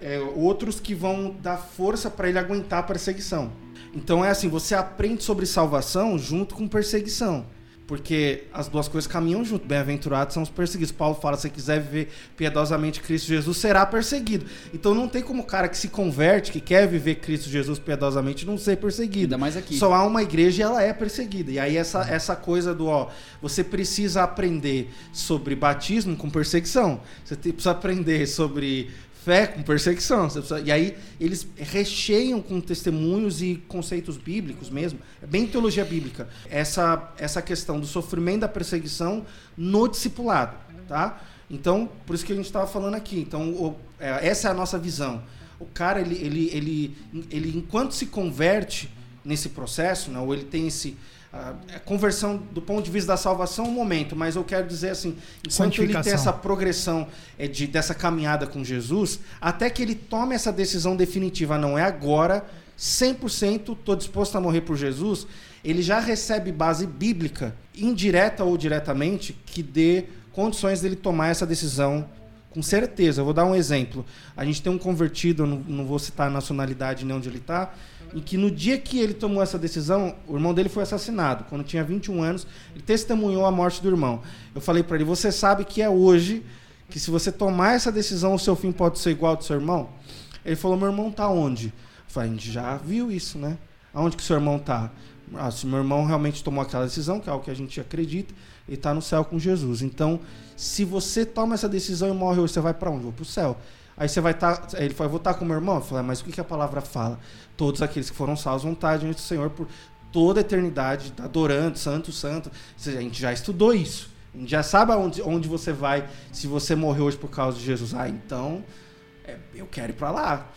é, outros que vão dar força para ele aguentar a perseguição. Então é assim, você aprende sobre salvação junto com perseguição. Porque as duas coisas caminham junto. Bem-aventurados são os perseguidos. Paulo fala: se você quiser viver piedosamente Cristo Jesus, será perseguido. Então não tem como o cara que se converte, que quer viver Cristo Jesus piedosamente, não ser perseguido. Ainda mais aqui. Só há uma igreja e ela é perseguida. E aí essa, essa coisa do, ó, você precisa aprender sobre batismo com perseguição. Você precisa aprender sobre fé com perseguição. Precisa- e aí eles recheiam com testemunhos e conceitos bíblicos mesmo. É bem teologia bíblica. Essa, essa questão do sofrimento da perseguição no discipulado, tá? Então, por isso que a gente estava falando aqui. Então, o- é, essa é a nossa visão. O cara, ele, ele, ele, ele, enquanto se converte nesse processo, né, ou ele tem esse. A a conversão do ponto de vista da salvação é um momento, mas eu quero dizer assim, enquanto ele tem essa progressão é, de, dessa caminhada com Jesus, até que ele tome essa decisão definitiva, não é agora 100% tô disposto a morrer por Jesus, ele já recebe base bíblica, indireta ou diretamente, que dê condições dele tomar essa decisão com certeza. Eu vou dar um exemplo. A gente tem um convertido, não, não vou citar a nacionalidade nem onde ele está, em que no dia que ele tomou essa decisão, o irmão dele foi assassinado. Quando tinha 21 anos, ele testemunhou a morte do irmão. Eu falei para ele: Você sabe que é hoje que se você tomar essa decisão, o seu fim pode ser igual ao do seu irmão? Ele falou: Meu irmão tá onde? Eu falei: A gente já viu isso, né? Aonde que seu irmão tá? Ah, se meu irmão realmente tomou aquela decisão, que é algo que a gente acredita, ele está no céu com Jesus. Então, se você toma essa decisão e morre hoje, você vai para onde? Vou para o céu. Aí você vai estar. Tá, ele falou, vou estar tá com meu irmão? Eu falei, mas o que, que a palavra fala? Todos aqueles que foram salvos vão estar diante do Senhor por toda a eternidade, adorando, santo, santo. A gente já estudou isso. A gente já sabe aonde, onde você vai se você morrer hoje por causa de Jesus. Ah, então, é, eu quero ir para lá.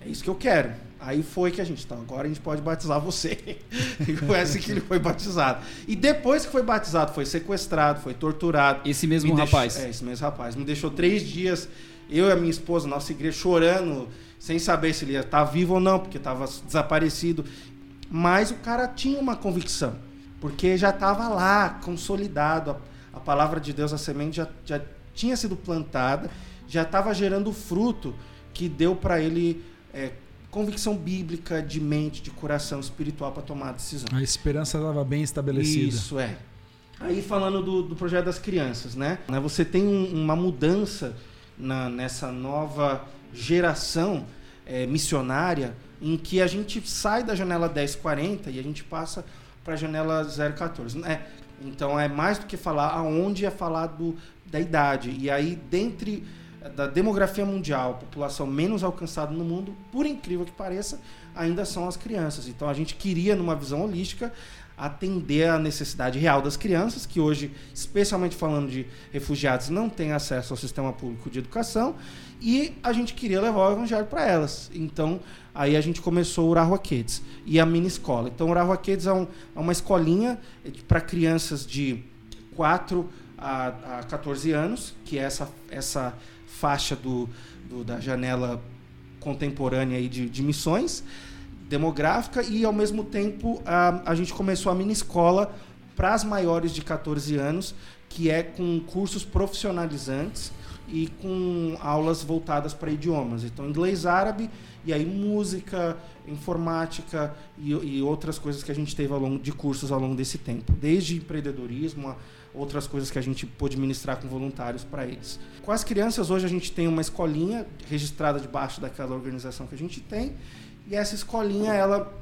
É isso que eu quero. Aí foi que a gente, então, agora a gente pode batizar você. *laughs* e foi assim que ele foi batizado. E depois que foi batizado, foi sequestrado, foi torturado. Esse mesmo Me rapaz. Deixou, é, esse mesmo rapaz. Me deixou três dias, eu e a minha esposa, nossa igreja, chorando, sem saber se ele ia estar vivo ou não, porque estava desaparecido. Mas o cara tinha uma convicção, porque já estava lá, consolidado. A, a, palavra de Deus, a semente já, já tinha sido plantada, já estava gerando fruto que deu para ele. É, convicção bíblica de mente, de coração espiritual para tomar a decisão. A esperança estava bem estabelecida. Isso é. Aí falando do, do projeto das crianças, né? né você tem um, uma mudança na, nessa nova geração é, missionária em que a gente sai da janela 1040 e a gente passa para a janela 014. Né? Então é mais do que falar aonde é falar do, da idade. E aí, dentre da demografia mundial, a população menos alcançada no mundo, por incrível que pareça, ainda são as crianças. Então a gente queria, numa visão holística, atender a necessidade real das crianças, que hoje, especialmente falando de refugiados, não têm acesso ao sistema público de educação, e a gente queria levar o evangelho para elas. Então, aí a gente começou o Urahua Kids e a mini escola. Então, o Urahua Kids é, um, é uma escolinha para crianças de 4 a, a 14 anos, que é essa, essa faixa do, do da janela contemporânea aí de, de missões demográfica e ao mesmo tempo a, a gente começou a mini escola para as maiores de 14 anos, que é com cursos profissionalizantes e com aulas voltadas para idiomas. Então, inglês, árabe e aí música, informática e, e, outras coisas que a gente teve ao longo de cursos ao longo desse tempo, desde empreendedorismo a outras coisas que a gente pôde ministrar com voluntários para eles. Com as crianças, hoje a gente tem uma escolinha registrada debaixo daquela organização que a gente tem, e essa escolinha ela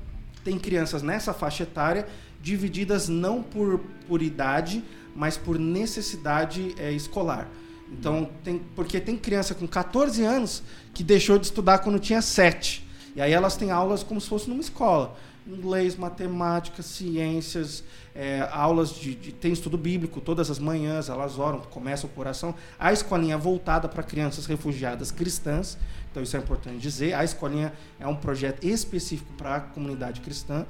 tem crianças nessa faixa etária divididas não por, por idade, mas por necessidade é, escolar. Então, tem, porque tem criança com 14 anos que deixou de estudar quando tinha 7. E aí elas têm aulas como se fosse numa escola. Inglês, matemática, ciências, é, aulas de, de, Tem estudo bíblico todas as manhãs, elas oram, começam o coração. A escolinha é voltada para crianças refugiadas cristãs, então isso é importante dizer. A escolinha é um projeto específico para a comunidade cristã,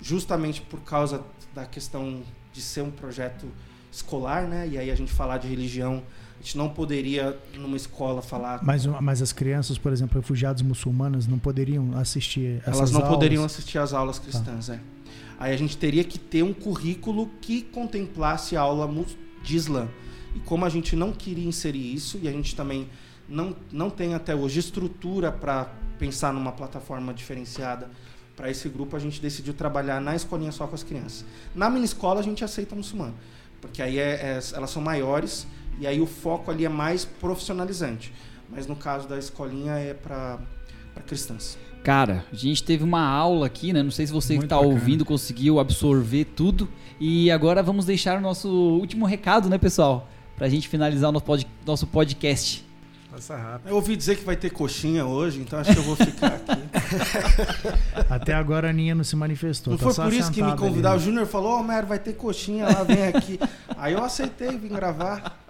justamente por causa da questão de ser um projeto escolar, né? E aí a gente falar de religião a gente não poderia, numa escola, falar. Mas, mas as crianças, por exemplo, refugiados muçulmanas, não poderiam assistir essas Elas não aulas? poderiam assistir às aulas cristãs, tá. é. Aí a gente teria que ter um currículo que contemplasse a aula de Islã. E como a gente não queria inserir isso, e a gente também não, não tem até hoje estrutura para pensar numa plataforma diferenciada para esse grupo, a gente decidiu trabalhar na escolinha só com as crianças. Na mini escola a gente aceita muçulmano, porque aí é, é, elas são maiores e aí o foco ali é mais profissionalizante. Mas no caso da escolinha é para cristãs. Cara, a gente teve uma aula aqui, né? Não sei se você Muito que está ouvindo conseguiu absorver tudo. E agora vamos deixar o nosso último recado, né, pessoal? Para a gente finalizar o nosso podcast. Passa rápido. Eu ouvi dizer que vai ter coxinha hoje, então acho que eu vou ficar aqui. *laughs* Até agora a Aninha não se manifestou. Não tá foi por isso que me convidaram. O Júnior falou: Ô, oh, Mero, vai ter coxinha lá, vem aqui. *laughs* Aí eu aceitei vir gravar.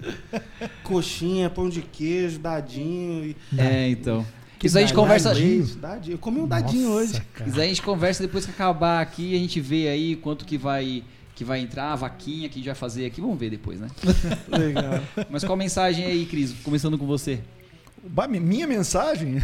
*laughs* coxinha, pão de queijo, dadinho. E... É, então. Que isso a gente conversa. Dadinho, dadinho. Eu comi um dadinho Nossa, hoje. Cara. Isso a gente conversa depois que acabar aqui, a gente vê aí quanto que vai que vai entrar, a vaquinha que a gente vai fazer aqui. Vamos ver depois, né? *laughs* Legal. Mas qual a mensagem aí, Cris? Começando com você. Minha mensagem?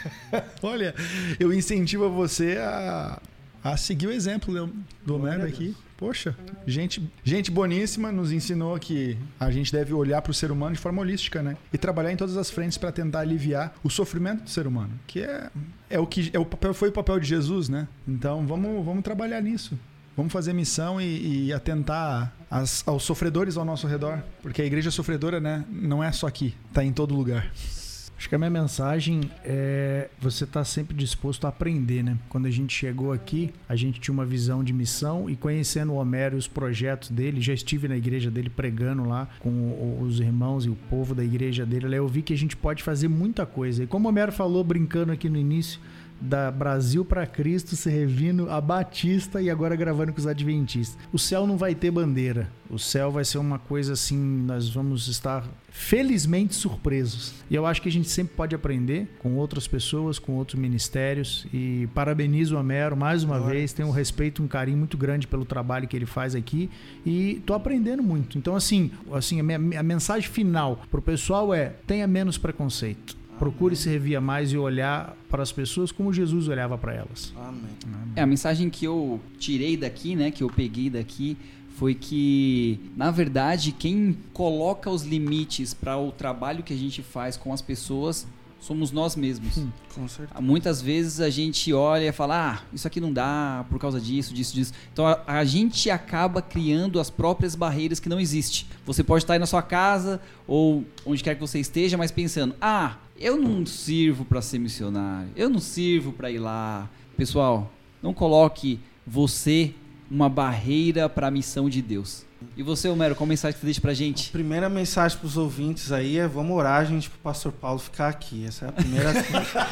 *laughs* Olha, eu incentivo você a, a seguir o exemplo do- do Homero aqui. Poxa, gente, gente boníssima nos ensinou que a gente deve olhar para o ser humano de forma holística, né? E trabalhar em todas as frentes para tentar aliviar o sofrimento do ser humano, que é, é o que é o papel, foi o papel de Jesus, né? Então vamos, vamos trabalhar nisso. Vamos fazer missão e, e atentar às- aos sofredores ao nosso redor, porque a igreja sofredora, né, não é só aqui, tá em todo lugar. Acho que a minha mensagem é você estar sempre disposto a aprender, né? Quando a gente chegou aqui, a gente tinha uma visão de missão e conhecendo o Homero e os projetos dele, já estive na igreja dele pregando lá com os irmãos e o povo da igreja dele. Eu vi que a gente pode fazer muita coisa. E como o Homero falou brincando aqui no início, da Brasil para Cristo, servindo a Batista e agora gravando com os Adventistas. O céu não vai ter bandeira. O céu vai ser uma coisa assim, nós vamos estar felizmente surpresos. E eu acho que a gente sempre pode aprender com outras pessoas, com outros ministérios. E parabenizo o Homero mais uma vez. Tenho um respeito, um carinho muito grande pelo trabalho que ele faz aqui. E tô aprendendo muito. Então, assim, assim a, minha, a mensagem final pro pessoal é: tenha menos preconceito. Procure servir a mais e olhar para as pessoas como Jesus olhava para elas. Amém. É, a mensagem que eu tirei daqui, né, que eu peguei daqui, foi que, na verdade, quem coloca os limites para o trabalho que a gente faz com as pessoas somos nós mesmos. Com certeza. Muitas vezes a gente olha e fala, ah, isso aqui não dá por causa disso, disso, disso. Então a, a gente acaba criando as próprias barreiras que não existem. Você pode estar aí na sua casa ou onde quer que você esteja, mas pensando, ah, eu não sirvo para ser missionário, eu não sirvo para ir lá. Pessoal, não coloque você uma barreira para a missão de Deus. E você, Homero, qual mensagem que você deixa pra gente? Primeira mensagem para os ouvintes aí é vamos orar, gente, pro pastor Paulo ficar aqui. Essa é a primeira *laughs* coisa.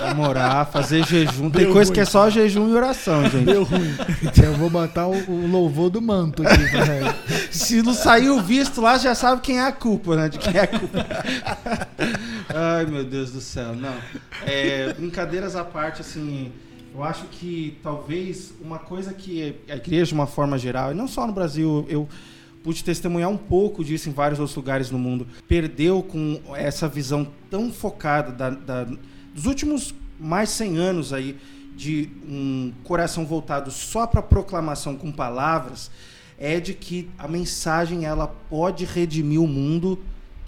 Vamos orar, fazer jejum. Tem Deu coisa ruim. que é só jejum e oração, gente. Deu ruim. Então eu vou botar o, o louvor do manto aqui. pra *laughs* ele. Se não sair o visto lá, já sabe quem é a culpa, né? De quem é a culpa. *laughs* Ai, meu Deus do céu. Não. É, brincadeiras à parte, assim, eu acho que talvez uma coisa que a igreja, de uma forma geral, e não só no Brasil, eu pude testemunhar um pouco disso em vários outros lugares no mundo, perdeu com essa visão tão focada da- da- dos últimos mais 100 anos aí de um coração voltado só para proclamação com palavras, é de que a mensagem ela pode redimir o mundo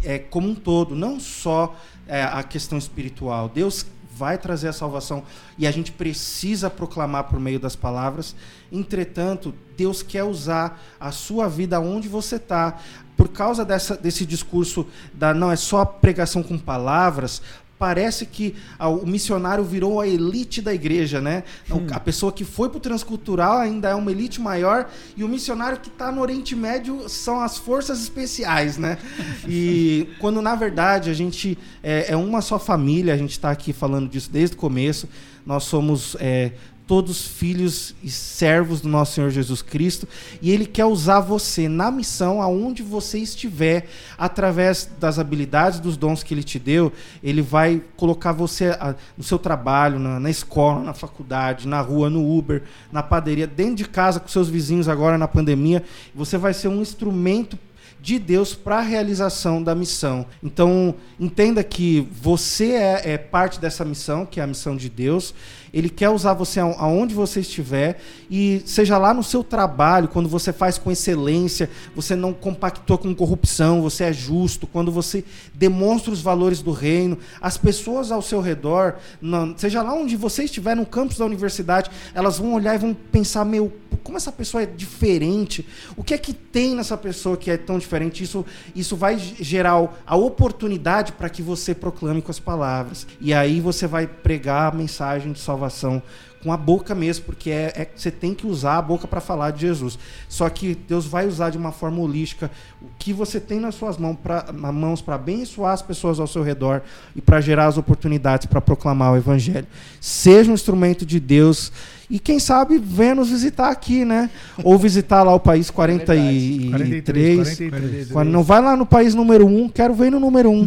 é, como um todo, não só é, a questão espiritual. Deus vai trazer a salvação e a gente precisa proclamar por meio das palavras. Entretanto, Deus quer usar a sua vida onde você está. Por causa dessa, desse discurso da não é só pregação com palavras, parece que o missionário virou a elite da igreja, né? Não, A pessoa que foi para o transcultural ainda é uma elite maior e o missionário que está no Oriente Médio são as forças especiais, né? E *laughs* quando na verdade a gente é, é uma só família, a gente está aqui falando disso desde o começo. Nós somos é, todos filhos e servos do nosso Senhor Jesus Cristo e Ele quer usar você na missão aonde você estiver através das habilidades, dos dons que Ele te deu. Ele vai colocar você ah, no seu trabalho, na, na escola, na faculdade, na rua, no Uber, na padaria, dentro de casa com seus vizinhos agora na pandemia. Você vai ser um instrumento de Deus para a realização da missão. Então, entenda que você é, é parte dessa missão, que é a missão de Deus. Ele quer usar você aonde você estiver e seja lá no seu trabalho, quando você faz com excelência, você não compactua com corrupção, você é justo, quando você demonstra os valores do reino, as pessoas ao seu redor, seja lá onde você estiver no campus da universidade, elas vão olhar e vão pensar, meu, como essa pessoa é diferente? O que é que tem nessa pessoa que é tão diferente? Isso, isso vai gerar a oportunidade para que você proclame com as palavras. E aí você vai pregar a mensagem de salvação com a boca mesmo, porque é, é- você tem que usar a boca para falar de Jesus. Só que Deus vai usar de uma forma holística o que você tem nas suas mãos para mãos para abençoar as pessoas ao seu redor e para gerar as oportunidades para proclamar o evangelho. Seja um instrumento de Deus E quem sabe venha nos visitar aqui, né? Ou visitar lá o país 43. 43, 43. Quando não vai lá no país número 1, quero ver no número 1.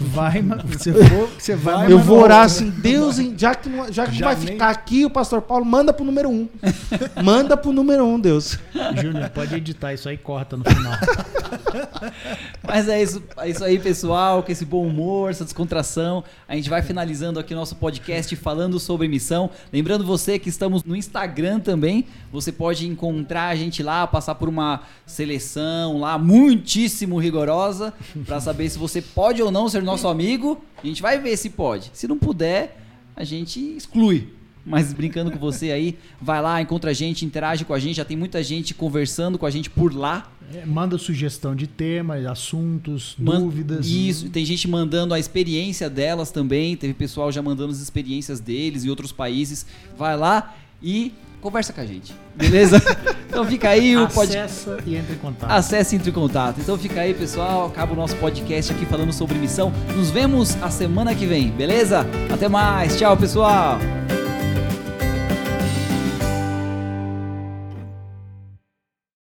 Vai, mas *laughs* você for, você vai. Eu vou não orar assim, Deus, já que não, já que não Já vai nem- ficar aqui, o pastor Paulo, manda pro número 1. *laughs* manda pro número 1, Deus. Júnior, pode editar isso aí, corta no final. *laughs* Mas é isso, é isso aí, pessoal, com esse bom humor, essa descontração. A gente vai finalizando aqui o nosso podcast falando sobre missão. Lembrando você que estamos no Instagram também. Você pode encontrar a gente lá, passar por uma seleção lá muitíssimo rigorosa *laughs* para saber se você pode ou não ser nosso amigo. A gente vai ver se pode. Se não puder, a gente exclui. Mas brincando com você aí, vai lá, encontra a gente, interage com a gente. Já tem muita gente conversando com a gente por lá. É, Manda sugestão de temas, assuntos, Man- dúvidas. Isso, tem gente mandando a experiência delas também. Teve pessoal já mandando as experiências deles em outros países. Vai lá e conversa com a gente. Beleza? *laughs* então fica aí o podcast. Acessa e entra em contato. Acesse e entre em contato. Então fica aí, pessoal. Acaba o nosso podcast aqui falando sobre missão. Nos vemos a semana que vem, beleza? Até mais. Tchau, pessoal.